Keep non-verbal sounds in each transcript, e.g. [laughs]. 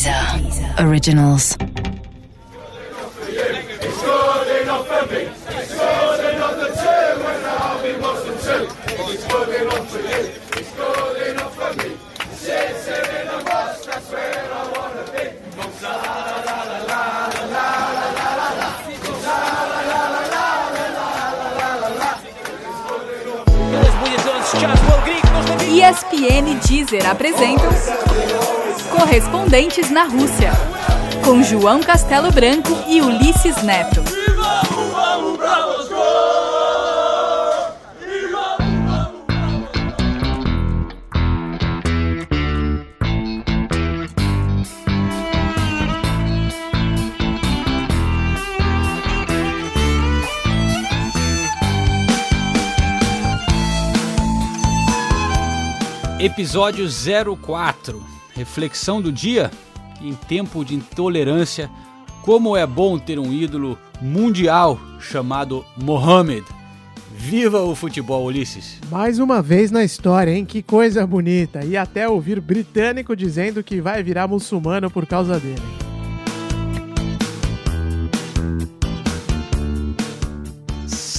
Deezer Originals. ESPN Deezer apresentam Correspondentes na Rússia, com João Castelo Branco e Ulisses Neto. Episódio 04 Reflexão do dia em tempo de intolerância. Como é bom ter um ídolo mundial chamado Mohamed. Viva o futebol, Ulisses! Mais uma vez na história, hein? Que coisa bonita! E até ouvir britânico dizendo que vai virar muçulmano por causa dele.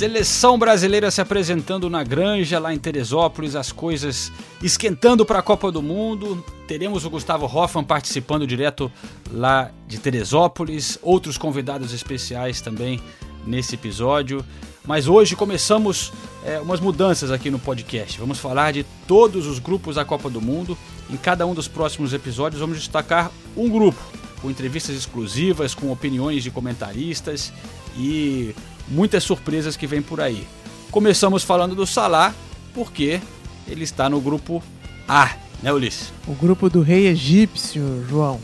Seleção brasileira se apresentando na Granja, lá em Teresópolis, as coisas esquentando para a Copa do Mundo. Teremos o Gustavo Hoffman participando direto lá de Teresópolis, outros convidados especiais também nesse episódio. Mas hoje começamos é, umas mudanças aqui no podcast. Vamos falar de todos os grupos da Copa do Mundo. Em cada um dos próximos episódios, vamos destacar um grupo, com entrevistas exclusivas, com opiniões de comentaristas e muitas surpresas que vem por aí. Começamos falando do Salah, porque ele está no grupo A, né, Ulisses? O grupo do rei egípcio, João.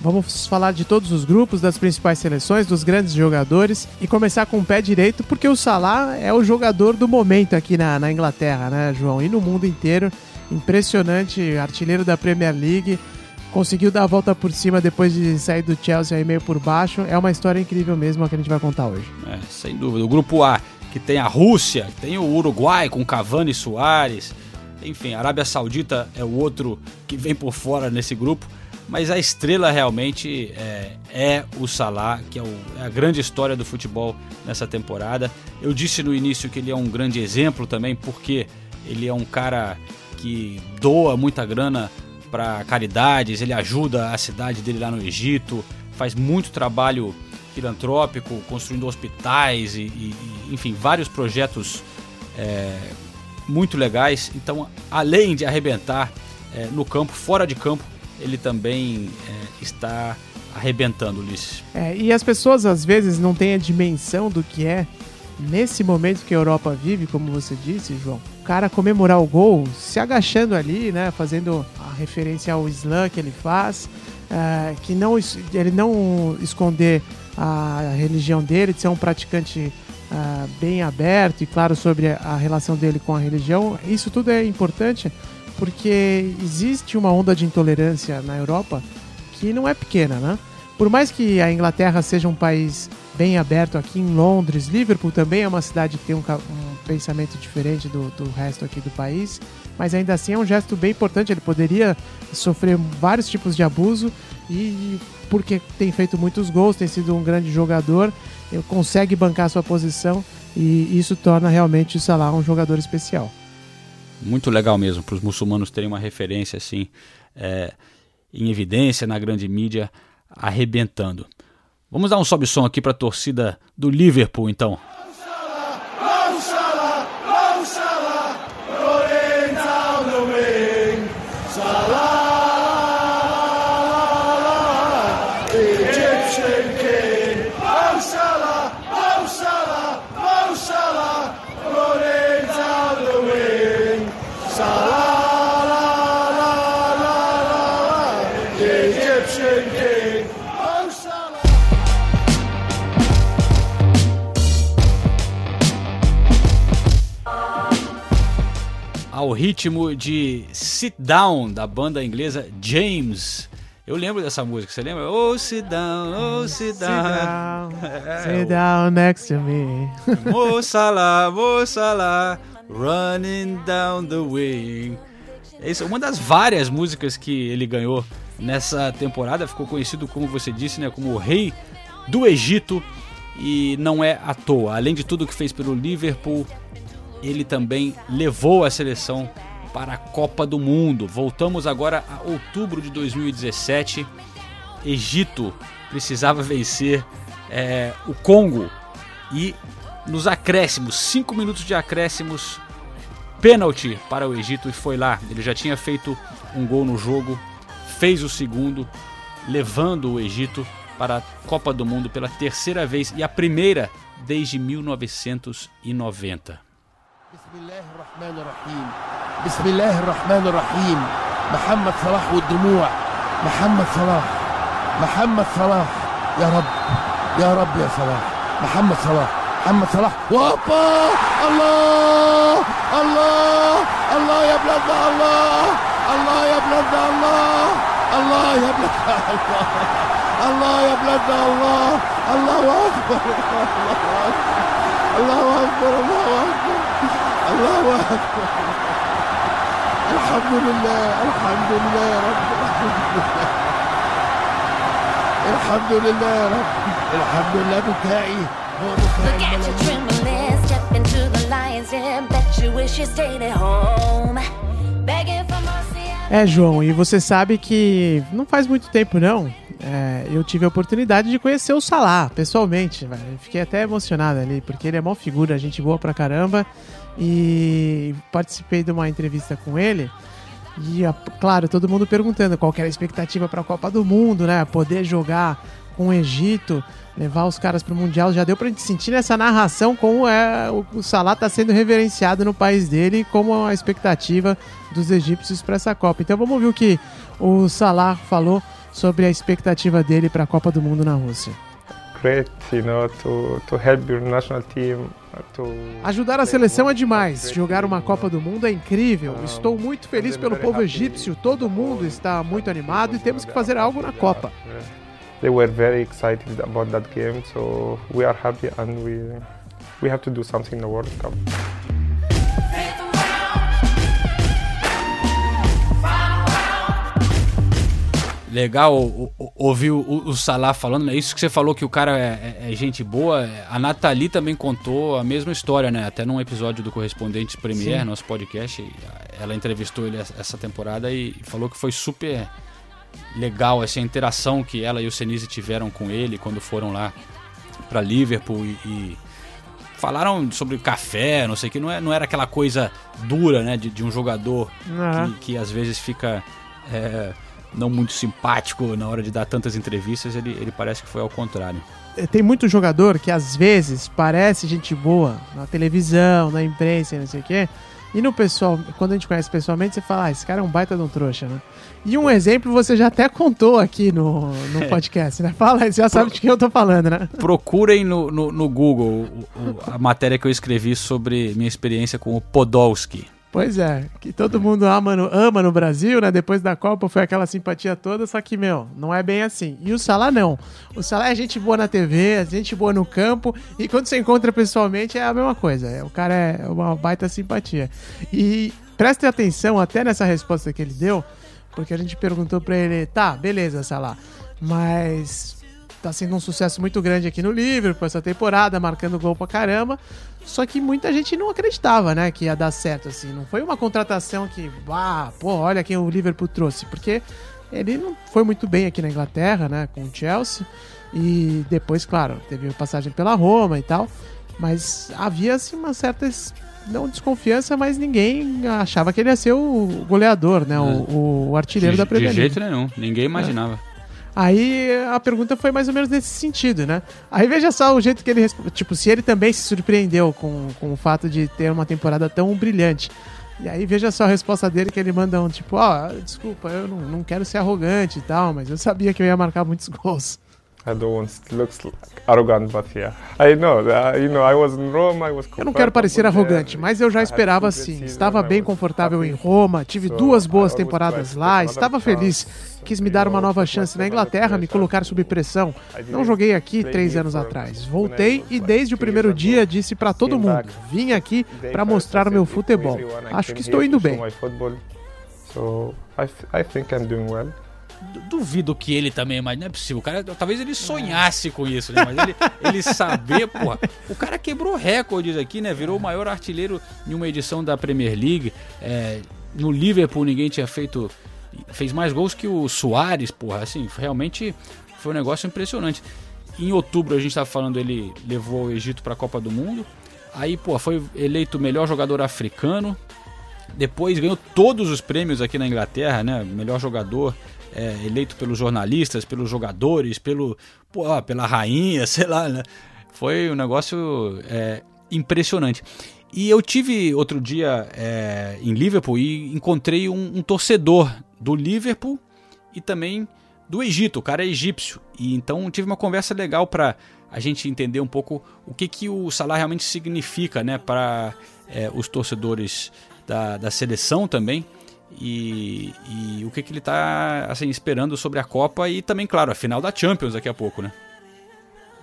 Vamos falar de todos os grupos, das principais seleções, dos grandes jogadores e começar com o pé direito, porque o Salah é o jogador do momento aqui na, na Inglaterra, né, João? E no mundo inteiro. Impressionante, artilheiro da Premier League, conseguiu dar a volta por cima depois de sair do Chelsea aí meio por baixo. É uma história incrível mesmo a que a gente vai contar hoje. É, sem dúvida. O grupo A, que tem a Rússia, tem o Uruguai com Cavani e Soares. Enfim, a Arábia Saudita é o outro que vem por fora nesse grupo. Mas a estrela realmente é, é o Salah, que é, o, é, a grande história do futebol nessa temporada. Eu disse no início que ele é um grande exemplo também, porque ele é um cara que doa muita grana para caridades, ele ajuda a cidade dele lá no Egito, faz muito trabalho filantrópico, construindo hospitais e, e enfim, vários projetos é, muito legais. Então, além de arrebentar é, no campo, fora de campo, ele também é, está arrebentando, Ulisses. É, e as pessoas às vezes não têm a dimensão do que é nesse momento que a Europa vive, como você disse, João, cara comemorar o gol se agachando ali, né, fazendo a referência ao slam que ele faz, uh, que não ele não esconder a religião dele, de ser um praticante uh, bem aberto e claro sobre a relação dele com a religião. Isso tudo é importante porque existe uma onda de intolerância na Europa que não é pequena, né? Por mais que a Inglaterra seja um país bem aberto aqui em Londres, Liverpool também é uma cidade que tem um pensamento diferente do, do resto aqui do país, mas ainda assim é um gesto bem importante. Ele poderia sofrer vários tipos de abuso e porque tem feito muitos gols, tem sido um grande jogador, consegue bancar sua posição e isso torna realmente o Salah um jogador especial. Muito legal mesmo para os muçulmanos terem uma referência assim é, em evidência na grande mídia arrebentando. Vamos dar um sobe som aqui para a torcida do Liverpool, então. Ritmo de Sit Down da banda inglesa James. Eu lembro dessa música, você lembra? Oh, sit down, oh, sit down. Sit down, [laughs] é, sit down next to me. [laughs] Moçala, moçala, running down the wing. É isso, uma das várias músicas que ele ganhou nessa temporada, ficou conhecido, como você disse, né, como o rei do Egito e não é à toa. Além de tudo que fez pelo Liverpool, ele também levou a seleção para a Copa do Mundo. Voltamos agora a outubro de 2017. Egito precisava vencer é, o Congo e nos acréscimos, 5 minutos de acréscimos, pênalti para o Egito e foi lá. Ele já tinha feito um gol no jogo, fez o segundo, levando o Egito para a Copa do Mundo pela terceira vez e a primeira desde 1990. بسم الله الرحمن الرحيم. محمد صلاح والدموع. محمد صلاح. محمد صلاح. يا رب. يا رب يا صلاح. محمد صلاح. محمد صلاح. وابا! الله! الله! الله يا بلادنا الله! الله يا بلادنا الله! الله يا بلادنا الله! الله يا بلادنا الله! الله أكبر. الله أكبر. الله اكبر الله اكبر الحمد لله الحمد لله يا رب الحمد لله يا رب الحمد لله بتاعي هو بتاعي Look at you trembling, step into the lion's den. Bet you wish you stayed at home. Begging for mercy. É, João, e você sabe que não faz muito tempo não. é, eu tive a oportunidade de conhecer o Salah pessoalmente, velho. Fiquei até emocionado ali, porque ele é mó figura, gente boa pra caramba. E participei de uma entrevista com ele. E, a- claro, todo mundo perguntando qual era a expectativa pra Copa do Mundo, né? Poder jogar com o Egito, levar os caras pro Mundial. Já deu pra gente sentir nessa narração como é o, o Salah tá sendo reverenciado no país dele como a expectativa dos egípcios para essa Copa. Então vamos ouvir o que o Salah falou sobre a expectativa dele para a Copa do Mundo na Rússia. great, you know, to, to help your national team. To Ajudar a seleção é demais. Jogar uma Copa do Mundo é incrível. Estou muito feliz pelo povo egípcio. Todo mundo está muito animado e temos que fazer algo na Copa. They were very excited about that game, so we are happy and we we have to do something in the World Cup. Legal o- o- ouvir o, o Salah falando, né? Isso que você falou que o cara é, é- é gente boa. A Nathalie também contou a mesma história, né? Até num episódio do Correspondentes Premier, Sim. nosso podcast. Ela entrevistou ele essa- temporada e falou que foi super legal essa interação que ela e o Senise tiveram com ele quando foram lá para Liverpool e, e falaram sobre café, não sei o que. Não, é, não era aquela coisa dura, né? De, de um jogador Aham. que, que às vezes fica é, não muito simpático na hora de dar tantas entrevistas, ele, ele parece que foi ao contrário. Eh, Tem muito jogador que às vezes parece gente boa na televisão, na imprensa, e não sei o quê. E no pessoal, quando a gente conhece pessoalmente, você fala, ah, esse cara é um baita de um trouxa, né? E um exemplo você já até contou aqui no, no [laughs] podcast, né? Fala, você já sabe de quem eu tô falando, né? Procurem no, no, no Google o- o- a matéria que eu escrevi sobre minha experiência com o Podolski. Pois é, que todo mundo ama no, ama no Brasil, né? Depois da Copa foi aquela simpatia toda, só que, meu, não é bem assim. E o Salah não. O Salah é gente boa na TV, é gente boa no campo, e quando você encontra pessoalmente é a mesma coisa. É, O cara é uma baita simpatia. E preste atenção até nessa resposta que ele deu, porque a gente perguntou pra ele, tá, beleza, Salah, mas tá sendo um sucesso muito grande aqui no Liverpool essa temporada, marcando gol pra caramba. Só que muita gente não acreditava, né, que ia dar certo assim. Não foi uma contratação que, ah, pô, olha quem o Liverpool trouxe, porque ele não foi muito bem aqui na Inglaterra, né, com o Chelsea. E depois, claro, teve passagem pela Roma e tal, mas havia assim uma certa não desconfiança, mas ninguém achava que ele ia ser o goleador, né, o, o artilheiro de, da Premier de League. jeito nenhum, ninguém imaginava. Aí a pergunta foi mais ou menos nesse sentido, né? Aí veja só o jeito que ele. Tipo, se ele também se surpreendeu com, com o fato de ter uma temporada tão brilhante. E aí veja só a resposta dele que ele manda um tipo, ó, desculpa, eu não, não quero ser arrogante e tal, mas eu sabia que eu ia marcar muitos gols. I don't want to look arrogant, but yeah, I know. Uh, you know, I was in Rome. I was. Eu não quero parecer arrogante, mas eu já esperava assim. Estava bem confortável em Roma, tive duas boas temporadas lá, estava feliz. Quis me dar uma nova chance na Inglaterra, me colocar sob pressão. Não joguei aqui três anos atrás. Voltei e desde o primeiro dia disse para todo mundo: vim aqui para mostrar o meu futebol. Acho que estou indo bem. So I, th- I think I'm doing well. Du- duvido que ele também, mas não é possível. O cara, talvez ele sonhasse com isso, né? Mas ele, ele saber, porra. O cara quebrou recordes aqui, né? Virou o maior artilheiro em uma edição da Premier League. É, no Liverpool ninguém tinha feito. Fez mais gols que o Soares, porra. Assim, realmente foi um negócio impressionante. Em outubro a gente tava falando, ele levou o Egito para a Copa do Mundo. Aí, pô, foi eleito o melhor jogador africano. Depois ganhou todos os prêmios aqui na Inglaterra, né? Melhor jogador, é, eleito pelos jornalistas, pelos jogadores, pelo, pô, ó, pela rainha, [laughs] sei lá, né? Foi um negócio é, impressionante. E eu tive outro dia é, em Liverpool e encontrei um, um torcedor do Liverpool e também do Egito. O cara é egípcio. E então tive uma conversa legal para a gente entender um pouco o que, que o Salah realmente significa né, para é, os torcedores da, da seleção também. E, e o que, que ele está assim, esperando sobre a Copa e também, claro, a final da Champions daqui a pouco, né?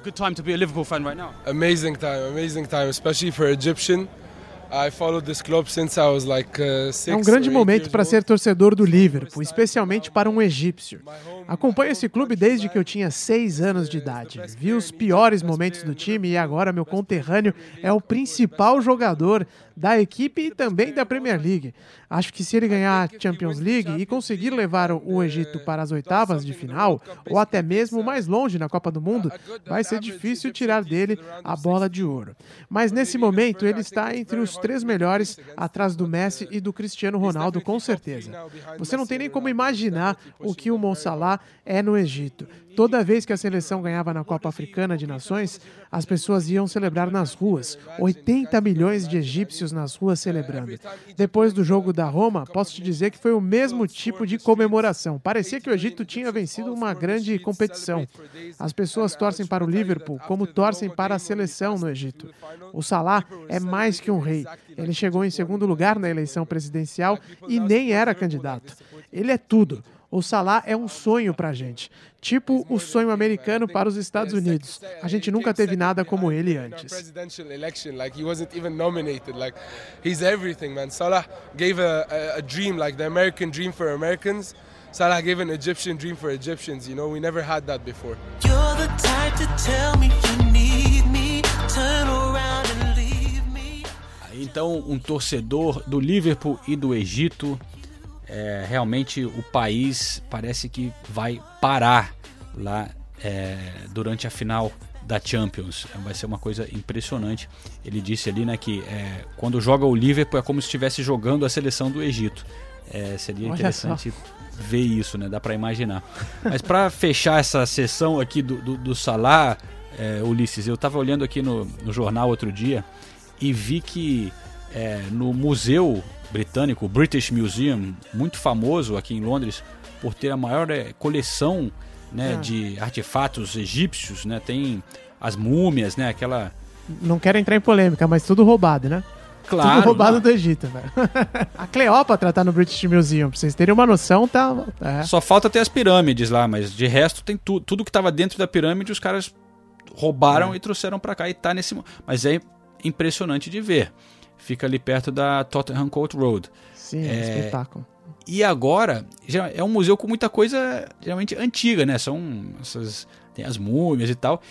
Good time to be a Liverpool fan right now. Amazing time, amazing time, especially for Egyptian. I followed this club since I was like uh, É um grande momento para ser torcedor do Liverpool, especialmente para um egípcio. Acompanho esse clube desde que eu tinha seis anos de idade. Vi os piores momentos do time e agora meu conterrâneo é o principal jogador da equipe e também da Premier League. Acho que se ele ganhar a Champions League e conseguir levar o Egito para as oitavas de final, ou até mesmo mais longe na Copa do Mundo, vai ser difícil tirar dele a bola de ouro. Mas nesse momento ele está entre os três melhores, atrás do Messi e do Cristiano Ronaldo, com certeza. Você não tem nem como imaginar o que o Mo Salah é no Egito. Toda vez que a seleção ganhava na Copa Africana de Nações, as pessoas iam celebrar nas ruas. 80 milhões de egípcios nas ruas celebrando. Depois do jogo da Roma, posso te dizer que foi o mesmo tipo de comemoração. Parecia que o Egito tinha vencido uma grande competição. As pessoas torcem para o Liverpool como torcem para a seleção no Egito. O Salah é mais que um rei. Ele chegou em segundo lugar na eleição presidencial e nem era candidato. Ele é tudo. O Salah é um sonho pra gente. Tipo o sonho americano para os Estados Unidos. A gente nunca teve nada como ele antes. Salah gave a, a, a dream, like the American dream for Americans. Salah gave an Egyptian dream for Egyptians. You know, we never had that before. You're the type to tell me you need me, turn around and leave me. Então, um torcedor do Liverpool e do Egito. É, realmente o país parece que vai parar lá é, durante a final da Champions. Vai ser uma coisa impressionante. Ele disse ali né, que é, quando joga o Liverpool é como se estivesse jogando a seleção do Egito. É, seria Olha interessante ver isso, né? Dá para imaginar. Mas para [laughs] fechar essa sessão aqui do, do, do Salah, é, Ulisses, eu estava olhando aqui no, no jornal outro dia e vi que é, no museu britânico, British Museum, muito famoso aqui em Londres por ter a maior é, coleção né, Ah. de artefatos egípcios, né? Tem as múmias, né? Aquela Não quero entrar em polêmica, mas tudo roubado, né? claro, tudo roubado não. do Egito, velho. [laughs] a Cleópatra tá no British Museum, pra vocês terem uma noção, tá. É. Só falta ter as pirâmides lá, mas de resto tem tudo, tudo que estava dentro da pirâmide os caras roubaram e trouxeram para cá e tá nesse, mas é impressionante de ver. Fica ali perto da Tottenham Court Road. Sim, é um É, espetáculo. E agora, é um museu com muita coisa geralmente antiga, né? São essas. Tem as múmias e tal.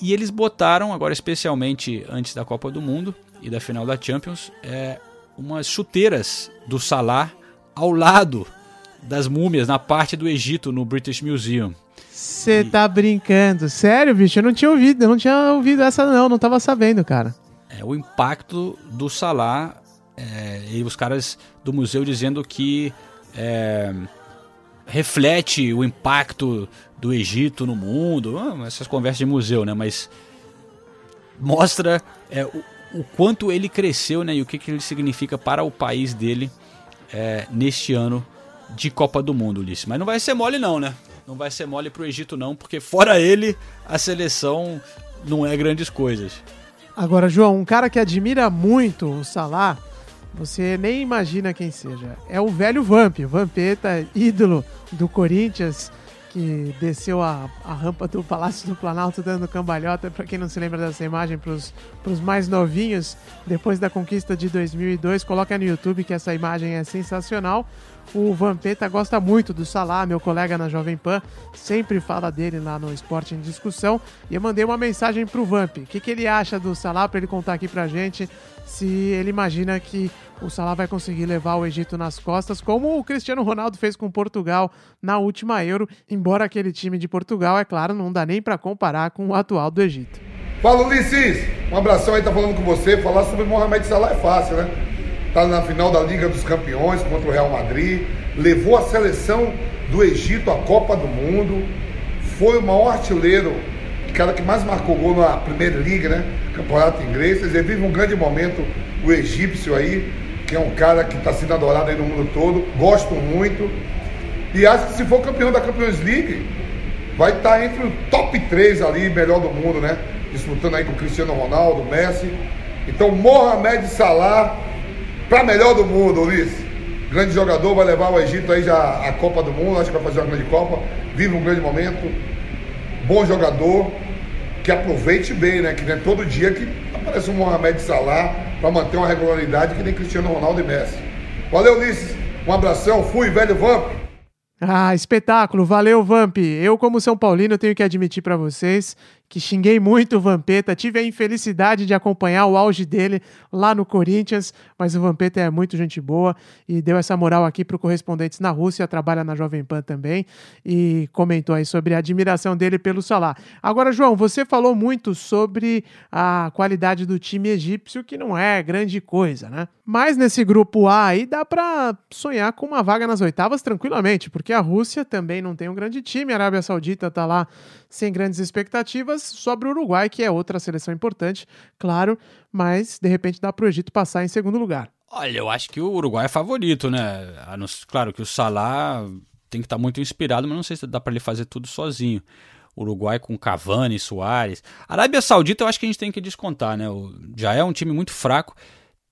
E eles botaram, agora especialmente antes da Copa do Mundo e da final da Champions, é, umas chuteiras do Salah ao lado das múmias, na parte do Egito, no British Museum. Você tá brincando. Sério, bicho? Eu não tinha ouvido, eu não tinha ouvido essa, não, não tava sabendo, cara. É, o impacto do Salah é, e os caras do museu dizendo que é, reflete o impacto do Egito no mundo, ah, essas conversas de museu, né? Mas mostra é, o, o quanto ele cresceu, né? E o que, que ele significa para o país dele é, neste ano de Copa do Mundo, Ulisses. Mas não vai ser mole não, né? Não vai ser mole pro Egito não, porque fora ele, a seleção não é grandes coisas. Agora, João, um cara que admira muito o Salah, você nem imagina quem seja. É o velho Vamp, Vampeta, ídolo do Corinthians, que desceu a, a rampa do Palácio do Planalto dando cambalhota. Para quem não se lembra dessa imagem, para os mais novinhos, depois da conquista de 2002, coloca no YouTube que essa imagem é sensacional. O Vampeta gosta muito do Salah, meu colega na Jovem Pan, sempre fala dele lá no Esporte em Discussão. E eu mandei uma mensagem pro Vamp. O que, que ele acha do Salah para ele contar aqui pra gente se ele imagina que o Salah vai conseguir levar o Egito nas costas, como o Cristiano Ronaldo fez com Portugal na última Euro, embora aquele time de Portugal, é claro, não dá nem para comparar com o atual do Egito. Fala Ulisses, um abração aí, tá falando com você. Falar sobre Mohamed Salah é fácil, né? Tá na final da Liga dos Campeões contra o Real Madrid, levou a seleção do Egito à Copa do Mundo, foi o maior artilheiro, o cara que mais marcou gol na Primeira Liga, né? Campeonato inglês. Ele vive um grande momento, o egípcio aí, que é um cara que está sendo adorado aí no mundo todo. Gosto muito. E acho que se for campeão da Champions League, vai estar entre o top 3 ali, melhor do mundo, né? Disputando aí com Cristiano Ronaldo, Messi. Então, Mohamed Salah, para melhor do mundo, Ulisses. Grande jogador, vai levar o Egito aí já à Copa do Mundo, acho que vai fazer uma grande Copa. Vive um grande momento. Bom jogador, que aproveite bem, né? Que não é todo dia que aparece um Mohamed Salah para manter uma regularidade que nem Cristiano Ronaldo e Messi. Valeu, Ulisses. Um abração. Fui, velho Vamp. Ah, espetáculo, valeu Vamp. Eu, como São Paulino, tenho que admitir para vocês que xinguei muito o Vampeta, tive a infelicidade de acompanhar o auge dele lá no Corinthians, mas o Vampeta é muito gente boa e deu essa moral aqui para o Correspondentes na Rússia, trabalha na Jovem Pan também e comentou aí sobre a admiração dele pelo Salah. Agora, João, você falou muito sobre a qualidade do time egípcio, que não é grande coisa, né? Mas nesse grupo A aí dá para sonhar com uma vaga nas oitavas tranquilamente, porque a Rússia também não tem um grande time, a Arábia Saudita tá lá sem grandes expectativas, sobre o Uruguai, que é outra seleção importante, claro, mas de repente dá para o Egito passar em segundo lugar. Olha, eu acho que o Uruguai é favorito, né? Claro que o Salah tem que estar tá muito inspirado, mas não sei se dá para ele fazer tudo sozinho. Uruguai com Cavani, Soares. Arábia Saudita eu acho que a gente tem que descontar, né? Já é um time muito fraco.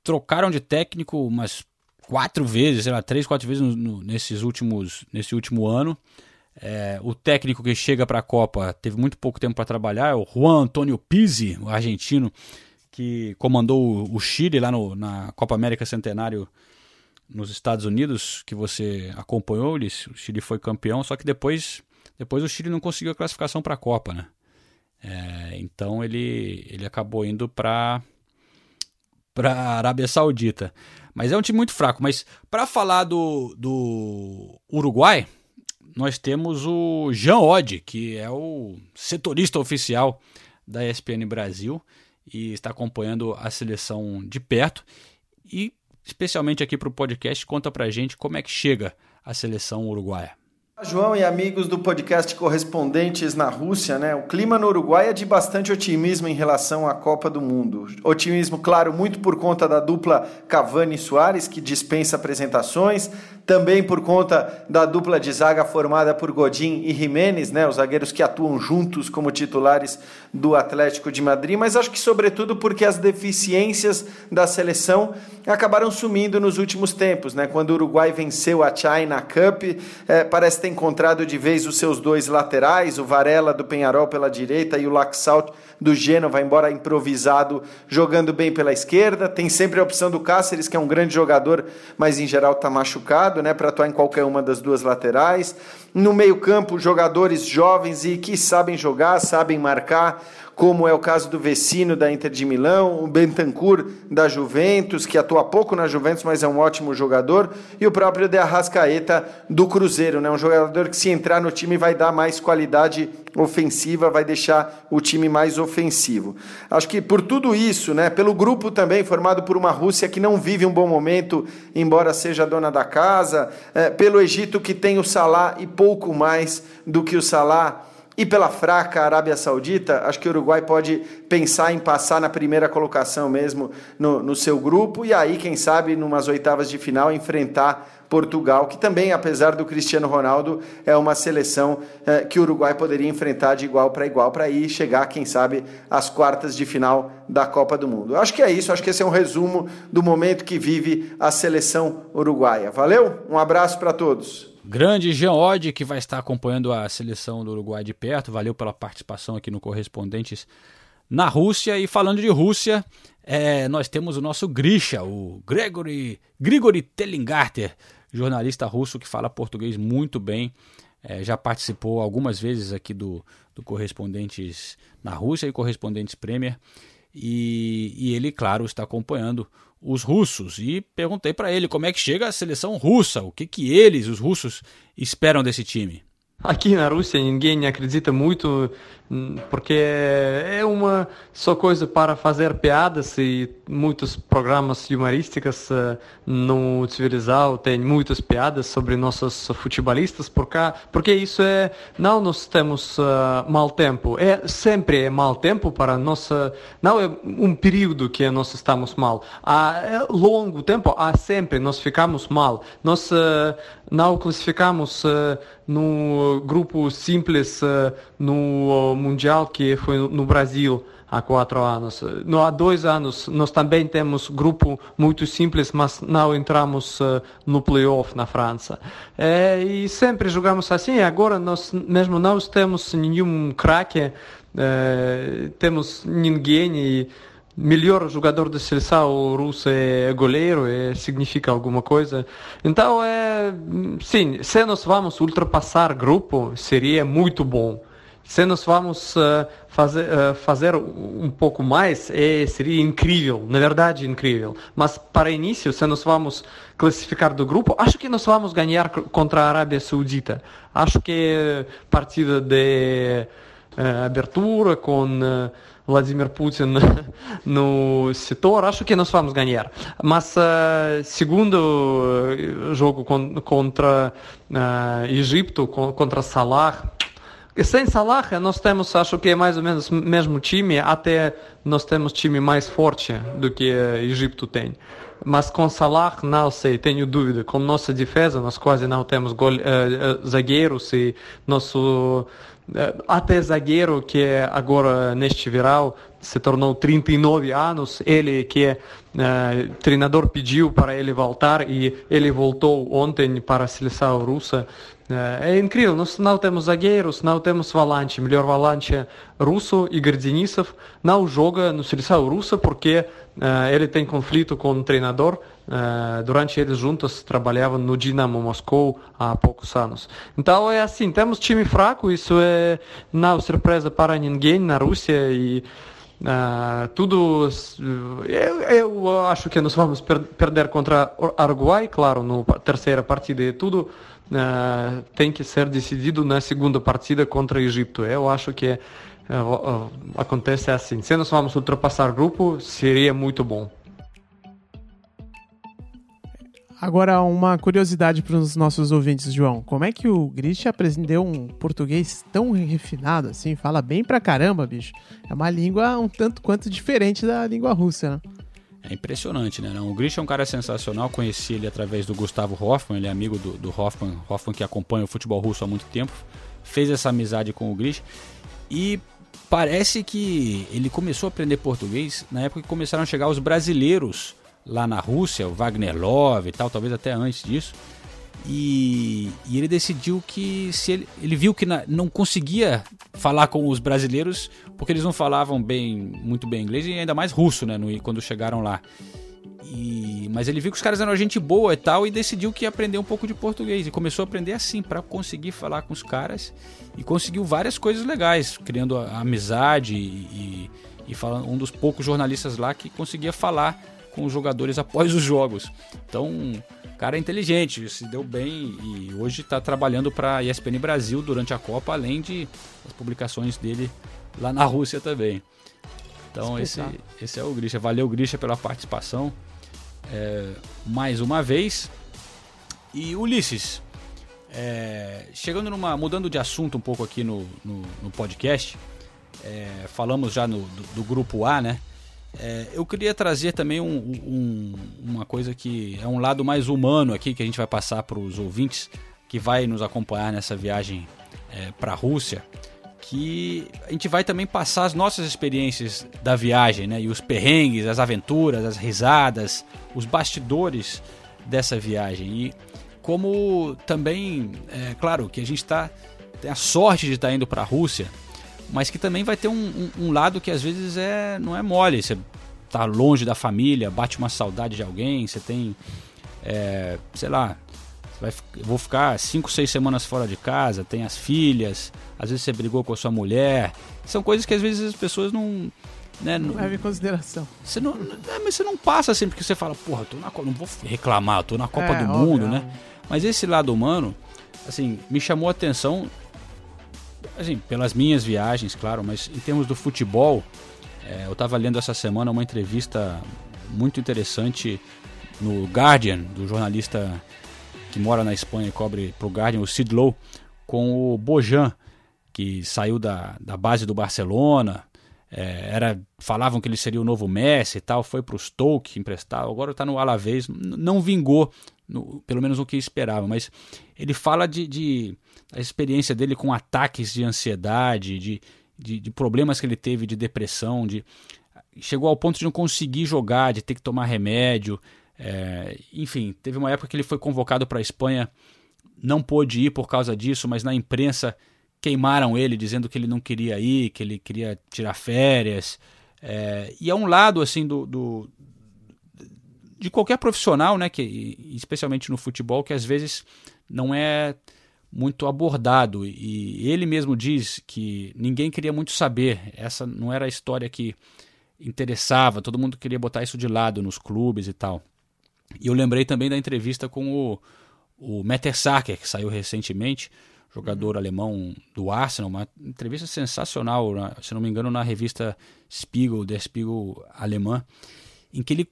Trocaram de técnico umas quatro vezes, sei lá, três, quatro vezes no, no, nesses últimos, nesse último ano. É, o técnico que chega para a Copa teve muito pouco tempo para trabalhar, é o Juan Antonio Pizzi, o argentino, que comandou o Chile lá no, na Copa América Centenário nos Estados Unidos, que você acompanhou, o Chile foi campeão, só que depois, depois o Chile não conseguiu a classificação para a Copa, né? É, então ele, ele acabou indo para para Arábia Saudita. Mas é um time muito fraco. Mas para falar do, do Uruguai, nós temos o Jean Oddi, que é o setorista oficial da ESPN Brasil e está acompanhando a seleção de perto. E, especialmente aqui para o podcast, conta para gente como é que chega a seleção uruguaia. João e amigos do podcast Correspondentes na Rússia, né? O clima no Uruguai é de bastante otimismo em relação à Copa do Mundo. Otimismo, claro, muito por conta da dupla Cavani e Soares, que dispensa apresentações, também por conta da dupla de zaga formada por Godin e Jiménez, né? Os zagueiros que atuam juntos como titulares do Atlético de Madrid, mas acho que sobretudo porque as deficiências da seleção acabaram sumindo nos últimos tempos, né? Quando o Uruguai venceu a China Cup, é, parece ter encontrado de vez os seus dois laterais, o Varela do Penharol pela direita e o Laxalt do Genoa, embora improvisado, jogando bem pela esquerda. Tem sempre a opção do Cáceres, que é um grande jogador, mas em geral está machucado, né, para atuar em qualquer uma das duas laterais. No meio-campo, jogadores jovens e que sabem jogar, sabem marcar como é o caso do Vecino da Inter de Milão, o Bentancur da Juventus, que atua pouco na Juventus, mas é um ótimo jogador, e o próprio De Arrascaeta do Cruzeiro, né? um jogador que se entrar no time vai dar mais qualidade ofensiva, vai deixar o time mais ofensivo. Acho que por tudo isso, né, pelo grupo também formado por uma Rússia que não vive um bom momento, embora seja dona da casa, é, pelo Egito que tem o Salah e pouco mais do que o Salah, e pela fraca Arábia Saudita, acho que o Uruguai pode pensar em passar na primeira colocação mesmo no, no seu grupo e aí, quem sabe, numas oitavas de final, enfrentar Portugal, que também, apesar do Cristiano Ronaldo, é uma seleção eh, que o Uruguai poderia enfrentar de igual para igual para ir chegar, quem sabe, às quartas de final da Copa do Mundo. Acho que é isso, acho que esse é um resumo do momento que vive a seleção uruguaia. Valeu? Um abraço para todos. Grande Oddi, que vai estar acompanhando a seleção do Uruguai de perto. Valeu pela participação aqui no Correspondentes na Rússia. E falando de Rússia, é, nós temos o nosso Grisha, o Gregory, Grigori Telingarter. jornalista russo que fala português muito bem. É, já participou algumas vezes aqui do, do Correspondentes na Rússia e Correspondentes Premier. E, e ele, claro, está acompanhando os russos. E perguntei para ele como é que chega a seleção russa, o que, que eles, os russos, esperam desse time. Aqui na Rússia ninguém acredita muito porque é uma só coisa para fazer piadas e muitos programas humorísticos uh, no Civilizal tem muitas piadas sobre nossos futebolistas. Por cá, porque isso é não nós temos uh, tempo, é sempre é mau tempo para nossa não é um período que nós estamos mal, há é longo tempo, há sempre nós ficamos mal, nós uh, não classificamos no grupo simples no Mundial que foi no Brasil há quatro anos. No, há dois anos nós também temos grupo muito simples, mas não entramos uh, no playoff na França. É, e sempre jogamos assim. Agora nós mesmo não temos nenhum craque, é, temos ninguém e melhor jogador da seleção russa é goleiro, é, significa alguma coisa. Então, é, sim, se nós vamos ultrapassar grupo, seria muito bom. Se nós vamos uh, fazer, uh, fazer um pouco mais, é, seria incrível, na verdade incrível. Mas para início, se nós vamos classificar do grupo, acho que nós vamos ganhar contra a Arábia Saudita. Acho que partida de uh, abertura com Vladimir Putin [laughs] no setor, acho que nós vamos ganhar. Mas uh, segundo jogo con contra uh, Egito, contra Salah, sem Salah, nós temos, acho que é mais ou menos o mesmo time, até nós temos time mais forte do que o Egito tem. Mas com Salah, não sei, tenho dúvida. Com nossa defesa, nós quase não temos gol, uh, uh, zagueiros e nosso uh, até zagueiro que agora neste verão se tornou 39 anos, ele que uh, treinador pediu para ele voltar e ele voltou ontem para a seleção russa. É incrível, nós não temos zagueiros, não temos volante. Melhor volante russo, Igor Denisov, não joga no seleção russa porque uh, ele tem conflito com o treinador. Uh, durante eles juntos trabalhavam no Dinamo Moscou há poucos anos. Então é assim, temos time fraco, isso é não surpresa para ninguém na Rússia e Uh, tudo eu, eu, acho que nós vamos per perder contra Uruguai, claro, na terceira partida e tudo uh, tem que ser decidido na segunda partida contra o Egito. Eu acho que uh, acontece assim. Se nós vamos ultrapassar o grupo, seria muito bom. Agora, uma curiosidade para os nossos ouvintes, João. Como é que o Grisha aprendeu um português tão refinado assim? Fala bem pra caramba, bicho. É uma língua um tanto quanto diferente da língua russa, né? É impressionante, né? O Grisha é um cara sensacional. Conheci ele através do Gustavo Hoffman. Ele é amigo do, do Hoffman, Hoffman que acompanha o futebol russo há muito tempo. Fez essa amizade com o Grisha. E parece que ele começou a aprender português na época que começaram a chegar os brasileiros lá na Rússia, o Wagner Love e tal, talvez até antes disso. E, e ele decidiu que se ele, ele viu que na, não conseguia falar com os brasileiros porque eles não falavam bem muito bem inglês e ainda mais russo, né, no, quando chegaram lá. E, mas ele viu que os caras eram gente boa e tal e decidiu que ia aprender um pouco de português e começou a aprender assim para conseguir falar com os caras e conseguiu várias coisas legais, criando a, a amizade e, e, e falando um dos poucos jornalistas lá que conseguia falar com os jogadores após os jogos. Então, cara é inteligente, se deu bem e hoje está trabalhando para a ESPN Brasil durante a Copa, além de as publicações dele lá na Rússia também. Então esse, esse é o Grisha. Valeu, Grisha, pela participação é, mais uma vez. E Ulisses, é, chegando numa. mudando de assunto um pouco aqui no, no, no podcast, é, falamos já no, do, do, grupo A, né? É, eu queria trazer também um, um, uma coisa que é um lado mais humano aqui que a gente vai passar para os ouvintes que vai nos acompanhar nessa viagem é, para a Rússia, que a gente vai também passar as nossas experiências da viagem, né? E os perrengues, as aventuras, as risadas, os bastidores dessa viagem. E como também, é claro que a gente tá, tem a sorte de estar tá indo para a Rússia mas que também vai ter um, um, um, lado que às vezes é não é mole. Você tá longe da família, bate uma saudade de alguém, você tem, é, sei lá, vai, vou ficar cinco, seis semanas fora de casa, tem as filhas, às vezes você brigou com a sua mulher. São coisas que às vezes as pessoas não. Né, não, Leva em consideração. você não, é, mas você não passa assim, porque você fala, porra, eu tô na não vou reclamar, eu tô na Copa É, do óbvio, Mundo, é. né? Mas esse lado humano, assim, me chamou a atenção, assim, pelas minhas viagens, claro, mas em termos do futebol, é, eu tava lendo essa semana uma entrevista muito interessante no Guardian, do jornalista que mora na Espanha e cobre pro Guardian, o Sid Lowe, com o Bojan, que saiu da, da base do Barcelona, é, era falavam que ele seria o novo Messi e tal, foi para o Stoke emprestado, agora está no Alavés, não vingou, no- pelo menos o que esperava, mas ele fala de, de a experiência dele com ataques de ansiedade, de, de, de problemas que ele teve de depressão, de chegou ao ponto de não conseguir jogar, de ter que tomar remédio, é, enfim, teve uma época que ele foi convocado para a Espanha, não pôde ir por causa disso, mas na imprensa queimaram ele dizendo que ele não queria ir, que ele queria tirar férias. É, e é um lado assim do, do- de qualquer profissional, né, que especialmente no futebol, que às vezes não é muito abordado. E ele mesmo diz que ninguém queria muito saber. Essa não era a história que interessava. Todo mundo queria botar isso de lado nos clubes e tal. E eu lembrei também da entrevista com o, o Mertesacker, que saiu recentemente, jogador alemão do Arsenal, uma entrevista sensacional, na- se não me engano, na revista Spiegel, Der Spiegel alemã, em que ele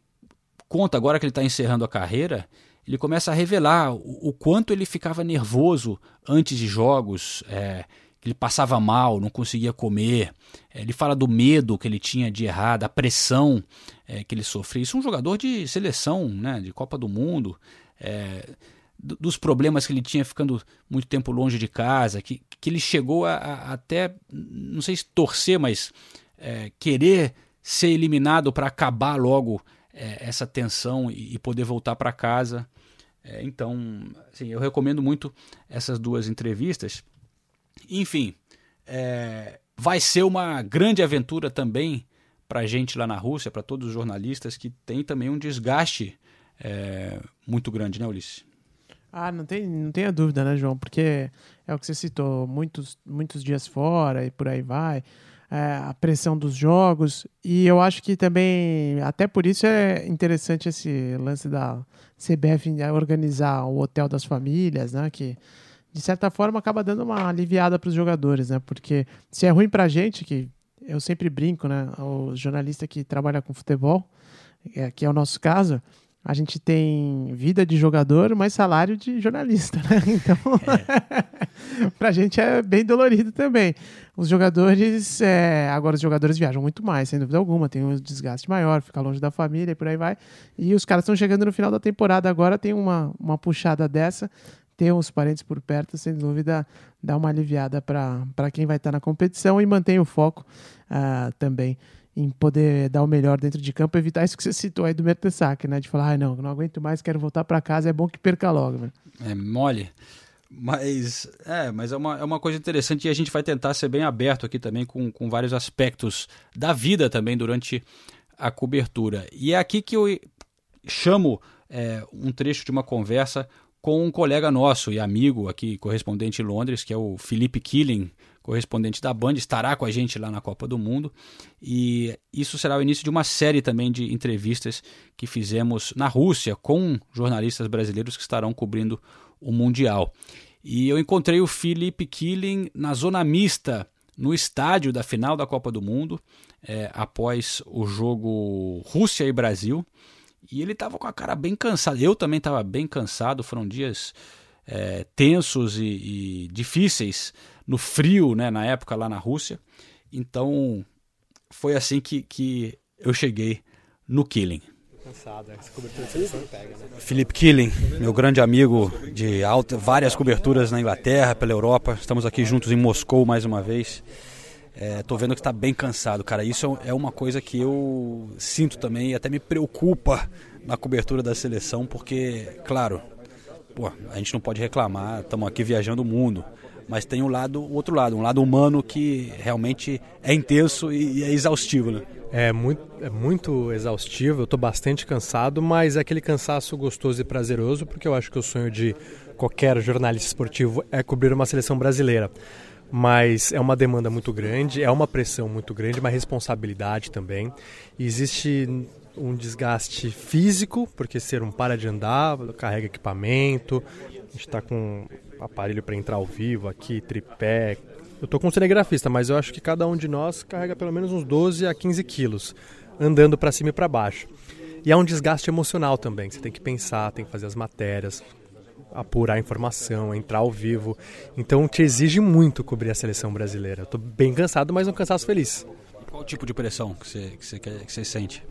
conta, agora que ele está encerrando a carreira, ele começa a revelar o, o quanto ele ficava nervoso antes de jogos, é, que ele passava mal, não conseguia comer. É, ele fala do medo que ele tinha de errar, da pressão é, que ele sofria. Isso é um jogador de seleção, né, de Copa do Mundo. é, do- dos problemas que ele tinha ficando muito tempo longe de casa, que, que ele chegou a, a- até, não sei se torcer, mas é, querer ser eliminado para acabar logo é, essa tensão e, e poder voltar para casa. É, então, assim, eu recomendo muito essas duas entrevistas. Enfim, é, vai ser uma grande aventura também para a gente lá na Rússia, para todos os jornalistas, que tem também um desgaste é, muito grande, né, Ulisses? Ah, não tem, não tenha dúvida, né, João? Porque é o que você citou, muitos, muitos dias fora e por aí vai, é, a pressão dos jogos, e eu acho que também, até por isso é interessante esse lance da CBF organizar o hotel das famílias, né, que de certa forma acaba dando uma aliviada para os jogadores, né, porque se é ruim para a gente, que eu sempre brinco, né, o jornalista que trabalha com futebol, é, que é o nosso caso, a gente tem vida de jogador, mas salário de jornalista, né? [laughs] Então, [laughs] pra gente é bem dolorido também. Os jogadores, é, agora os jogadores viajam muito mais, sem dúvida alguma, tem um desgaste maior, fica longe da família e por aí vai. E os caras estão chegando no final da temporada agora, tem uma, uma puxada dessa, ter os parentes por perto, sem dúvida, dá uma aliviada para quem vai estar na competição e mantém o foco ah, também em poder dar o melhor dentro de campo, evitar isso que você citou aí do Mertesacker, né? De falar, ah, não, não aguento mais, quero voltar para casa, é bom que perca logo, né? É mole. Mas é, mas é uma, é uma coisa interessante e a gente vai tentar ser bem aberto aqui também com, com vários aspectos da vida também durante a cobertura. E é aqui que eu chamo é, um trecho de uma conversa com um colega nosso e amigo aqui, correspondente em Londres, que é o Felipe Killing, correspondente da Band, estará com a gente lá na Copa do Mundo. E isso será o início de uma série também de entrevistas que fizemos na Rússia com jornalistas brasileiros que estarão cobrindo o Mundial. E eu encontrei o Felipe Killing na zona mista, no estádio da final da Copa do Mundo, é, após o jogo Rússia e Brasil. E ele estava com a cara bem cansado. Eu também estava bem cansado. Foram dias é, tensos e, e, difíceis no frio, né, na época lá na Rússia. Então foi assim que, que eu cheguei no Killing. Cansado, essa cobertura de pega, né? Felipe Killing, meu grande amigo de alta, várias coberturas na Inglaterra, pela Europa. Estamos aqui juntos em Moscou mais uma vez. É, tô vendo que está bem cansado, cara. Isso é uma coisa que eu sinto também e até me preocupa na cobertura da seleção, porque, claro, pô, a gente não pode reclamar, estamos aqui viajando o mundo, mas tem um lado, o outro lado, um lado humano que realmente é intenso e, e é exaustivo, né? É muito, é muito exaustivo, eu estou bastante cansado, mas é aquele cansaço gostoso e prazeroso, porque eu acho que o sonho de qualquer jornalista esportivo é cobrir uma seleção brasileira. Mas é uma demanda muito grande, é uma pressão muito grande, uma responsabilidade também. Existe um desgaste físico, porque ser um para de andar, carrega equipamento, a gente está com aparelho para entrar ao vivo aqui, tripé. Eu tô com um cinegrafista, mas eu acho que cada um de nós carrega pelo menos uns 12 a 15 quilos, andando para cima e para baixo. E é um desgaste emocional também, você tem que pensar, tem que fazer as matérias, apurar a informação, entrar ao vivo. Então te exige muito cobrir a seleção brasileira. Eu tô bem cansado, mas um cansaço feliz. Qual tipo de pressão que você, que você, que você sente?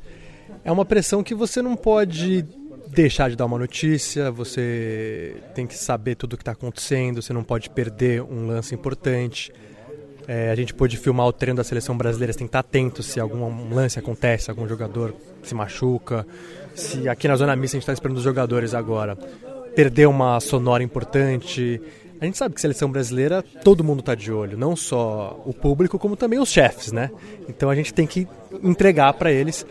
É uma pressão que você não pode deixar de dar uma notícia, você tem que saber tudo o que está acontecendo, você não pode perder um lance importante. É, a gente pôde filmar o treino da seleção brasileira, você tem que estar atento se algum lance acontece, algum jogador se machuca. Se aqui na zona mista a gente está esperando os jogadores agora, perder uma sonora importante. A gente sabe que seleção brasileira todo mundo está de olho, não só o público, como também os chefes, né? Então a gente tem que entregar para eles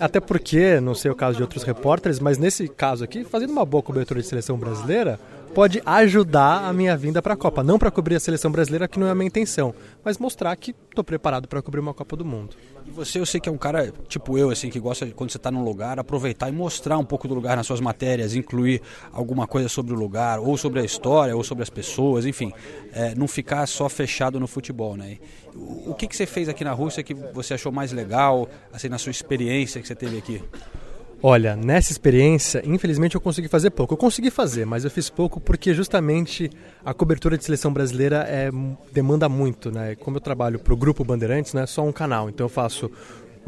até porque, não sei o caso de outros repórteres, mas nesse caso aqui, fazendo uma boa cobertura de seleção brasileira, pode ajudar a minha vinda para a Copa. Não para cobrir a seleção brasileira, que não é a minha intenção, mas mostrar que estou preparado para cobrir uma Copa do Mundo. E você, eu sei que é um cara tipo eu, assim, que gosta de, quando você está num lugar, aproveitar e mostrar um pouco do lugar nas suas matérias, incluir alguma coisa sobre o lugar, ou sobre a história, ou sobre as pessoas, enfim, é, não ficar só fechado no futebol, né? O, o que, que você fez aqui na Rússia que você achou mais legal, assim, na sua experiência que você teve aqui? Olha, nessa experiência, infelizmente eu consegui fazer pouco. Eu consegui fazer, mas eu fiz pouco porque justamente a cobertura de seleção brasileira é, demanda muito, né? Como eu trabalho para o Grupo Bandeirantes, não é só um canal, então eu faço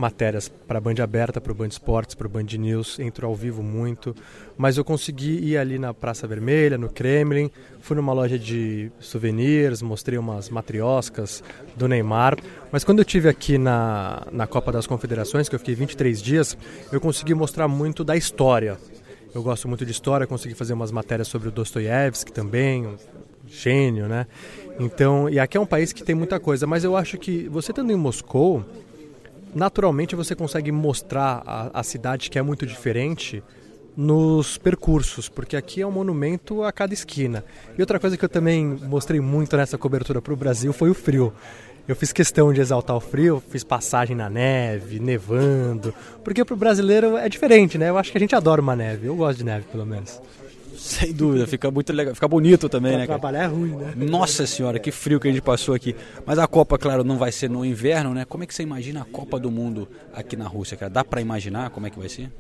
matérias para a Band Aberta, para o Band Esportes, para o Band News, entro ao vivo muito, mas eu consegui ir ali na Praça Vermelha, no Kremlin, fui numa loja de souvenirs, mostrei umas matrioscas do Neymar, mas quando eu tive aqui na, na Copa das Confederações, que eu fiquei 23 dias, eu consegui mostrar muito da história. Eu gosto muito de história, consegui fazer umas matérias sobre o Dostoiévski também, um gênio, né? Então, e aqui é um país que tem muita coisa, mas eu acho que você estando em Moscou, naturalmente você consegue mostrar a, a, cidade que é muito diferente nos percursos, porque aqui é um monumento a cada esquina. E outra coisa que eu também mostrei muito nessa cobertura para o Brasil foi o frio. Eu fiz questão de exaltar o frio, fiz passagem na neve, nevando, porque para o brasileiro é diferente, né? Eu acho que a gente adora uma neve, eu gosto de neve pelo menos. Sem dúvida, fica muito legal, fica bonito também, pra né? Cara? trabalhar é ruim, né? Nossa senhora, que frio que a gente passou aqui. Mas a Copa, claro, não vai ser no inverno, né? Como é que você imagina a Copa do Mundo aqui na Rússia, cara? Dá para imaginar como é que vai ser?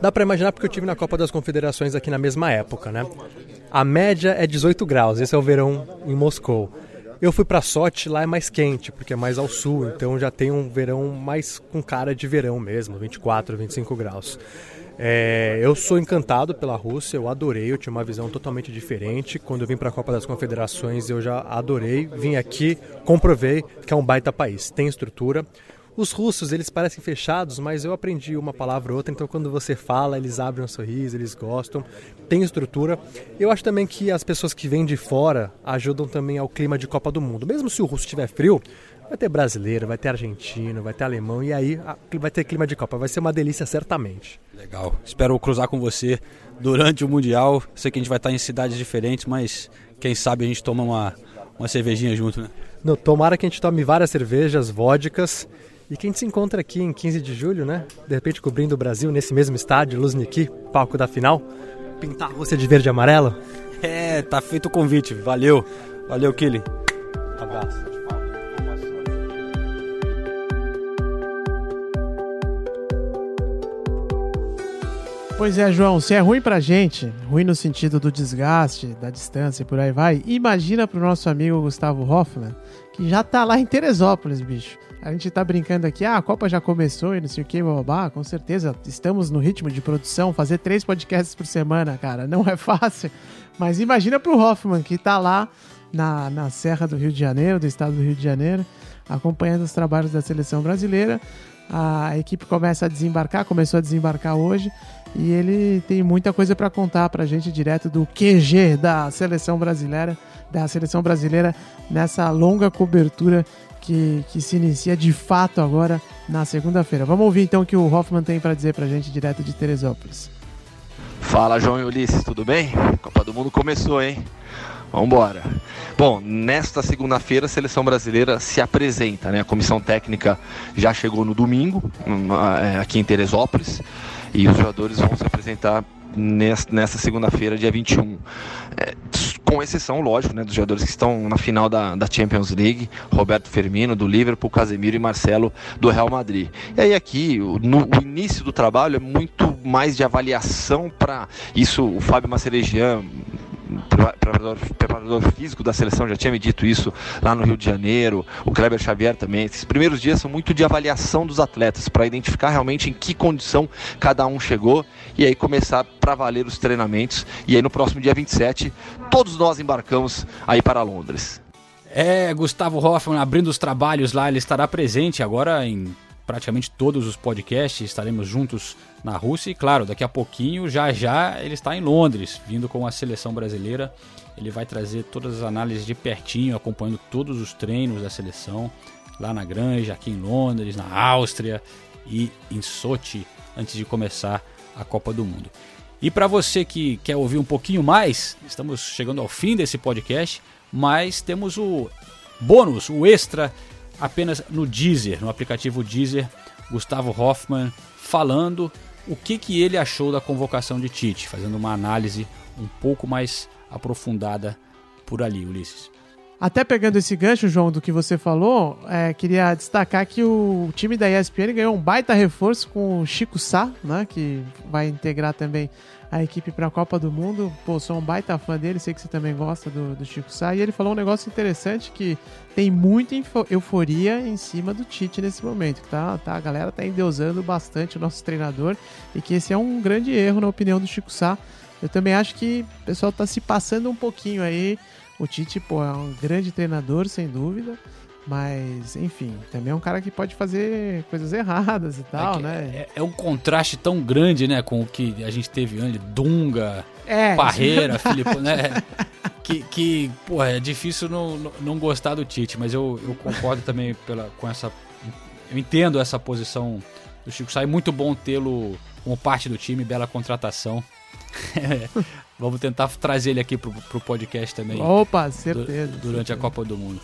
Dá para imaginar porque eu tive na Copa das Confederações aqui na mesma época, né? A média é 18 graus, esse é o verão em Moscou. Eu fui para Sochi, lá é mais quente, porque é mais ao sul, então já tem um verão mais com cara de verão mesmo, 24, 25 graus. É, eu sou encantado pela Rússia, eu adorei, eu tinha uma visão totalmente diferente. Quando eu vim para a Copa das Confederações, eu já adorei. Vim aqui, comprovei que é um baita país, tem estrutura. Os russos, eles parecem fechados, mas eu aprendi uma palavra ou outra, então quando você fala, eles abrem um sorriso, eles gostam, tem estrutura. Eu acho também que as pessoas que vêm de fora ajudam também ao clima de Copa do Mundo. Mesmo se o russo estiver frio, vai ter brasileiro, vai ter argentino, vai ter alemão, e aí vai ter clima de Copa. Vai ser uma delícia, certamente. Legal. Espero cruzar com você durante o Mundial. Sei que a gente vai estar em cidades diferentes, mas quem sabe a gente toma uma, uma cervejinha junto, né? No, tomara que a gente tome várias cervejas, vodkas, e que a gente se encontre aqui em 15 de julho, né? De repente cobrindo o Brasil nesse mesmo estádio, Luzniki, palco da final. Pintar a Rússia de verde e amarelo. É, tá feito o convite. Valeu. Valeu, Kili. Abraço. Pois é, João, se é ruim pra gente, ruim no sentido do desgaste, da distância e por aí vai, imagina pro nosso amigo Gustavo Hoffman, que já tá lá em Teresópolis, bicho. A gente tá brincando aqui, ah, a Copa já começou e não sei o que, babá, com certeza estamos no ritmo de produção, fazer três podcasts por semana, cara, não é fácil. Mas imagina pro Hoffman, que tá lá na, na Serra do Rio de Janeiro, do estado do Rio de Janeiro, acompanhando os trabalhos da seleção brasileira. A equipe começa a desembarcar, começou a desembarcar hoje, e ele tem muita coisa para contar pra gente direto do QG da seleção brasileira, da seleção brasileira nessa longa cobertura que, que se inicia de fato agora na segunda-feira. Vamos ouvir então o que o Hoffman tem para dizer pra gente direto de Teresópolis. Fala, João e Ulisses, tudo bem? Copa do Mundo começou, hein? Vambora. Bom, nesta segunda-feira a seleção brasileira se apresenta, né? A comissão técnica já chegou no domingo, é, aqui em Teresópolis, e os jogadores vão se apresentar nesta segunda-feira, dia 21. É, com exceção, lógico, né, dos jogadores que estão na final da, da Champions League, Roberto Firmino, do Liverpool, Casemiro e Marcelo, do Real Madrid. E aí aqui, no, o início do trabalho é muito mais de avaliação para isso, o Fábio Macerejian, preparador, preparador, físico da seleção já tinha me dito isso lá no Rio de Janeiro, o Kleber Xavier também. Esses primeiros dias são muito de avaliação dos atletas, para identificar realmente em que condição cada um chegou e aí começar para valer os treinamentos. E aí no próximo dia 27, todos nós embarcamos aí para Londres. É, Gustavo Hoffman abrindo os trabalhos lá, ele estará presente agora em praticamente todos os podcasts, estaremos juntos na Rússia e claro, daqui a pouquinho, já já ele está em Londres, vindo com a seleção brasileira. Ele vai trazer todas as análises de pertinho, acompanhando todos os treinos da seleção lá na Granja, aqui em Londres, na Áustria e em Sochi, antes de começar a Copa do Mundo. E para você que quer ouvir um pouquinho mais, estamos chegando ao fim desse podcast, mas temos o bônus, o extra, apenas no Deezer, no aplicativo Deezer, Gustavo Hoffman falando o que, que ele achou da convocação de Tite, fazendo uma análise um pouco mais aprofundada por ali, Ulisses. Até pegando esse gancho, João, do que você falou, é, queria destacar que o time da ESPN ganhou um baita reforço com o Chico Sá, né, que vai integrar também a equipe para a Copa do Mundo. Pô, sou um baita fã dele, sei que você também gosta do, do Chico Sá. E ele falou um negócio interessante que tem muita euforia em cima do Tite nesse momento. Tá, tá, a galera tá endeusando bastante o nosso treinador e que esse é um grande erro, na opinião do Chico Sá. Eu também acho que o pessoal tá se passando um pouquinho aí o Tite, pô, é um grande treinador, sem dúvida. Mas, enfim, também é um cara que pode fazer coisas erradas e tal, é né? É, é, um contraste tão grande, né, com o que a gente teve antes, Dunga, é, Parreira, Filipe, né? [laughs] Que, que pô, é difícil não, não gostar do Tite, mas eu, eu concordo também pela, com essa. Eu entendo essa posição do Chico Sai. Muito bom tê-lo como parte do time, bela contratação. [laughs] Vamos tentar trazer ele aqui pro, pro podcast também. Opa, certeza. Du durante certeza. a Copa do Mundo.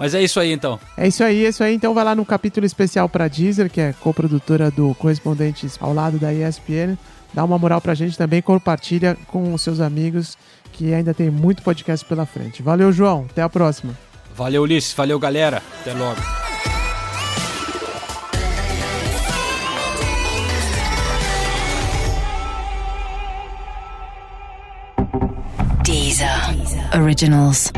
Mas é isso aí então. É isso aí, é isso aí. Então vai lá no capítulo especial pra Deezer, que é coprodutora do Correspondentes ao lado da ESPN. Dá uma moral pra gente também, compartilha com os seus amigos, que ainda tem muito podcast pela frente. Valeu, João. Até a próxima. Valeu, Ulisses. Valeu, galera. Até logo. Deezer. Originals.